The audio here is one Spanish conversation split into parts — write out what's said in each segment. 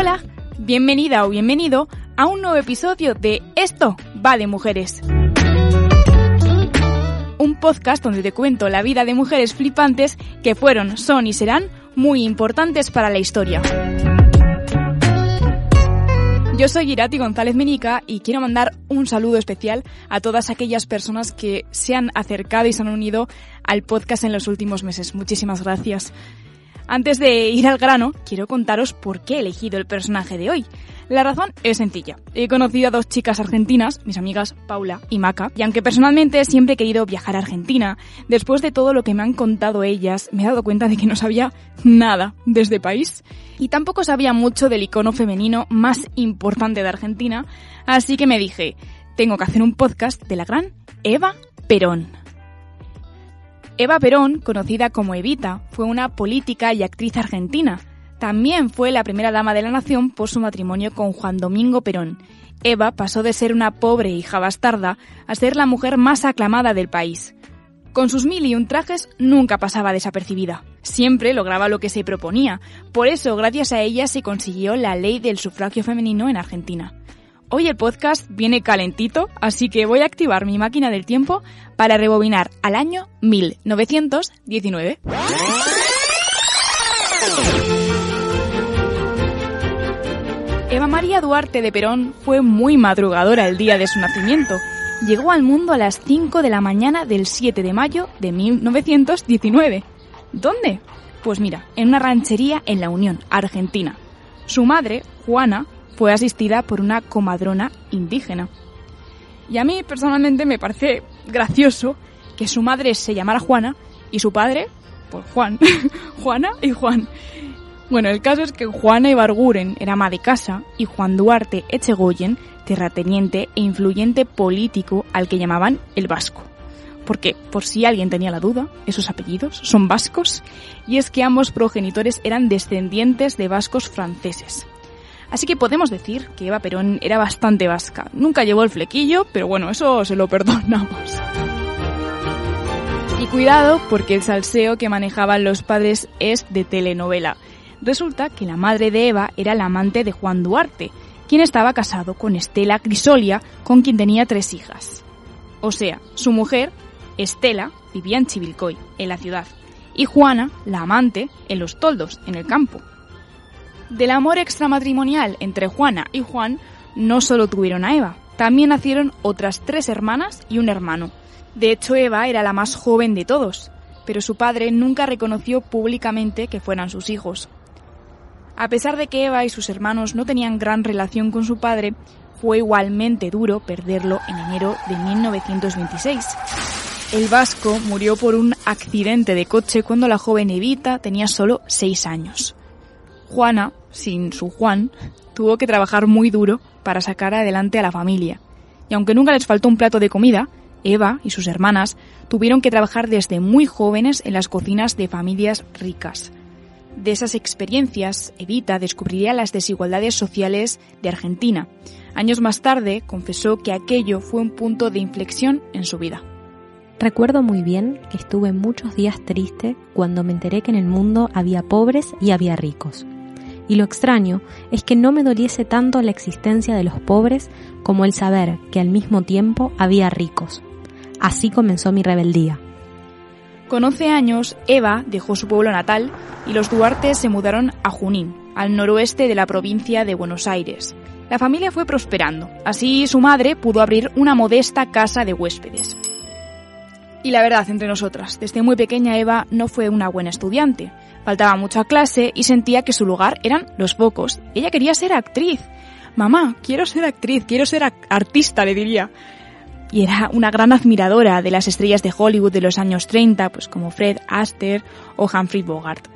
Hola, bienvenida o bienvenido a un nuevo episodio de Esto va de mujeres. Un podcast donde te cuento la vida de mujeres flipantes que fueron, son y serán muy importantes para la historia. Yo soy Irati González Menica y quiero mandar un saludo especial a todas aquellas personas que se han acercado y se han unido al podcast en los últimos meses. Muchísimas gracias. Antes de ir al grano, quiero contaros por qué he elegido el personaje de hoy. La razón es sencilla. He conocido a dos chicas argentinas, mis amigas Paula y Maca, y aunque personalmente siempre he querido viajar a Argentina, después de todo lo que me han contado ellas, me he dado cuenta de que no sabía nada de este país. Y tampoco sabía mucho del icono femenino más importante de Argentina, así que me dije, tengo que hacer un podcast de la gran Eva Perón. Eva Perón, conocida como Evita, fue una política y actriz argentina. También fue la primera dama de la nación por su matrimonio con Juan Domingo Perón. Eva pasó de ser una pobre hija bastarda a ser la mujer más aclamada del país. Con sus mil y un trajes nunca pasaba desapercibida. Siempre lograba lo que se proponía. Por eso, gracias a ella, se consiguió la ley del sufragio femenino en Argentina. Hoy el podcast viene calentito, así que voy a activar mi máquina del tiempo para rebobinar al año 1919. Eva María Duarte de Perón fue muy madrugadora el día de su nacimiento. Llegó al mundo a las 5 de la mañana del 7 de mayo de 1919. ¿Dónde? Pues mira, en una ranchería en la Unión, Argentina. Su madre, Juana, fue asistida por una comadrona indígena. Y a mí personalmente me parece gracioso que su madre se llamara Juana y su padre, pues Juan. Juana y Juan. Bueno, el caso es que Juana Ibarguren era ama de casa y Juan Duarte Echegoyen, terrateniente e influyente político al que llamaban el Vasco. Porque, por si alguien tenía la duda, esos apellidos son vascos, y es que ambos progenitores eran descendientes de vascos franceses. Así que podemos decir que Eva Perón era bastante vasca. Nunca llevó el flequillo, pero bueno, eso se lo perdonamos. Y cuidado, porque el salseo que manejaban los padres es de telenovela. Resulta que la madre de Eva era la amante de Juan Duarte, quien estaba casado con Estela Crisolia, con quien tenía tres hijas. O sea, su mujer, Estela, vivía en Chivilcoy, en la ciudad, y Juana, la amante, en los toldos, en el campo. Del amor extramatrimonial entre Juana y Juan no solo tuvieron a Eva, también nacieron otras tres hermanas y un hermano. De hecho, Eva era la más joven de todos, pero su padre nunca reconoció públicamente que fueran sus hijos. A pesar de que Eva y sus hermanos no tenían gran relación con su padre, fue igualmente duro perderlo en enero de 1926. El vasco murió por un accidente de coche cuando la joven Evita tenía solo seis años. Juana, sin su Juan, tuvo que trabajar muy duro para sacar adelante a la familia. Y aunque nunca les faltó un plato de comida, Eva y sus hermanas tuvieron que trabajar desde muy jóvenes en las cocinas de familias ricas. De esas experiencias, Evita descubriría las desigualdades sociales de Argentina. Años más tarde, confesó que aquello fue un punto de inflexión en su vida. Recuerdo muy bien que estuve muchos días triste cuando me enteré que en el mundo había pobres y había ricos. Y lo extraño es que no me doliese tanto la existencia de los pobres como el saber que al mismo tiempo había ricos. Así comenzó mi rebeldía. Con 11 años, Eva dejó su pueblo natal y los Duarte se mudaron a Junín, al noroeste de la provincia de Buenos Aires. La familia fue prosperando, así su madre pudo abrir una modesta casa de huéspedes. Y la verdad, entre nosotras, desde muy pequeña Eva no fue una buena estudiante. Faltaba mucho a clase y sentía que su lugar eran los focos. Ella quería ser actriz. Mamá, quiero ser actriz, quiero ser artista, le diría. y era una gran admiradora de las estrellas de Hollywood de los años 30, pues como Fred Astaire o Humphrey Bogart.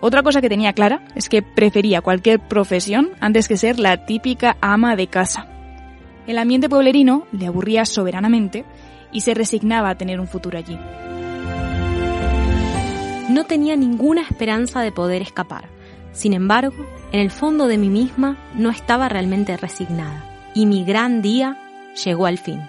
Otra cosa que tenía clara es que prefería cualquier profesión antes que ser la típica ama de casa. El ambiente pueblerino le aburría soberanamente y se resignaba a tener un futuro allí. No tenía ninguna esperanza de poder escapar. Sin embargo, en el fondo de mí misma no estaba realmente resignada. Y mi gran día llegó al fin.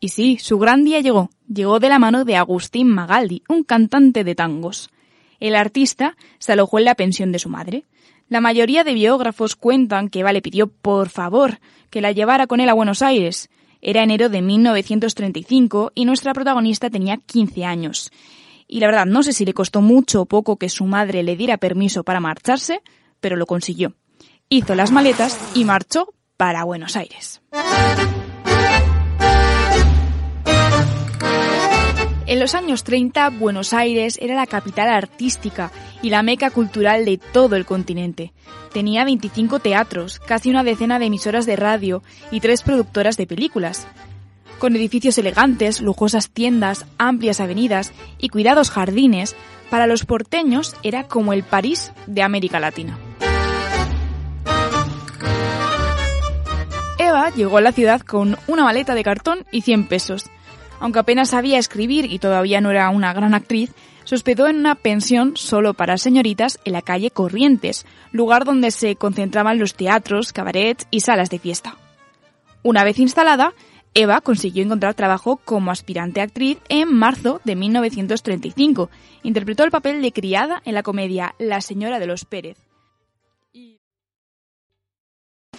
Y sí, su gran día llegó. Llegó de la mano de Agustín Magaldi, un cantante de tangos. El artista se alojó en la pensión de su madre. La mayoría de biógrafos cuentan que Eva le pidió, por favor, que la llevara con él a Buenos Aires. Era enero de 1935 y nuestra protagonista tenía 15 años. Y la verdad, no sé si le costó mucho o poco que su madre le diera permiso para marcharse, pero lo consiguió. Hizo las maletas y marchó para Buenos Aires. En los años 30, Buenos Aires era la capital artística y la meca cultural de todo el continente. Tenía 25 teatros, casi una decena de emisoras de radio y tres productoras de películas. Con edificios elegantes, lujosas tiendas, amplias avenidas y cuidados jardines, para los porteños era como el París de América Latina. Eva llegó a la ciudad con una maleta de cartón y 100 pesos aunque apenas sabía escribir y todavía no era una gran actriz, se hospedó en una pensión solo para señoritas en la calle Corrientes, lugar donde se concentraban los teatros, cabarets y salas de fiesta. Una vez instalada, Eva consiguió encontrar trabajo como aspirante actriz en marzo de 1935. Interpretó el papel de criada en la comedia La señora de los Pérez.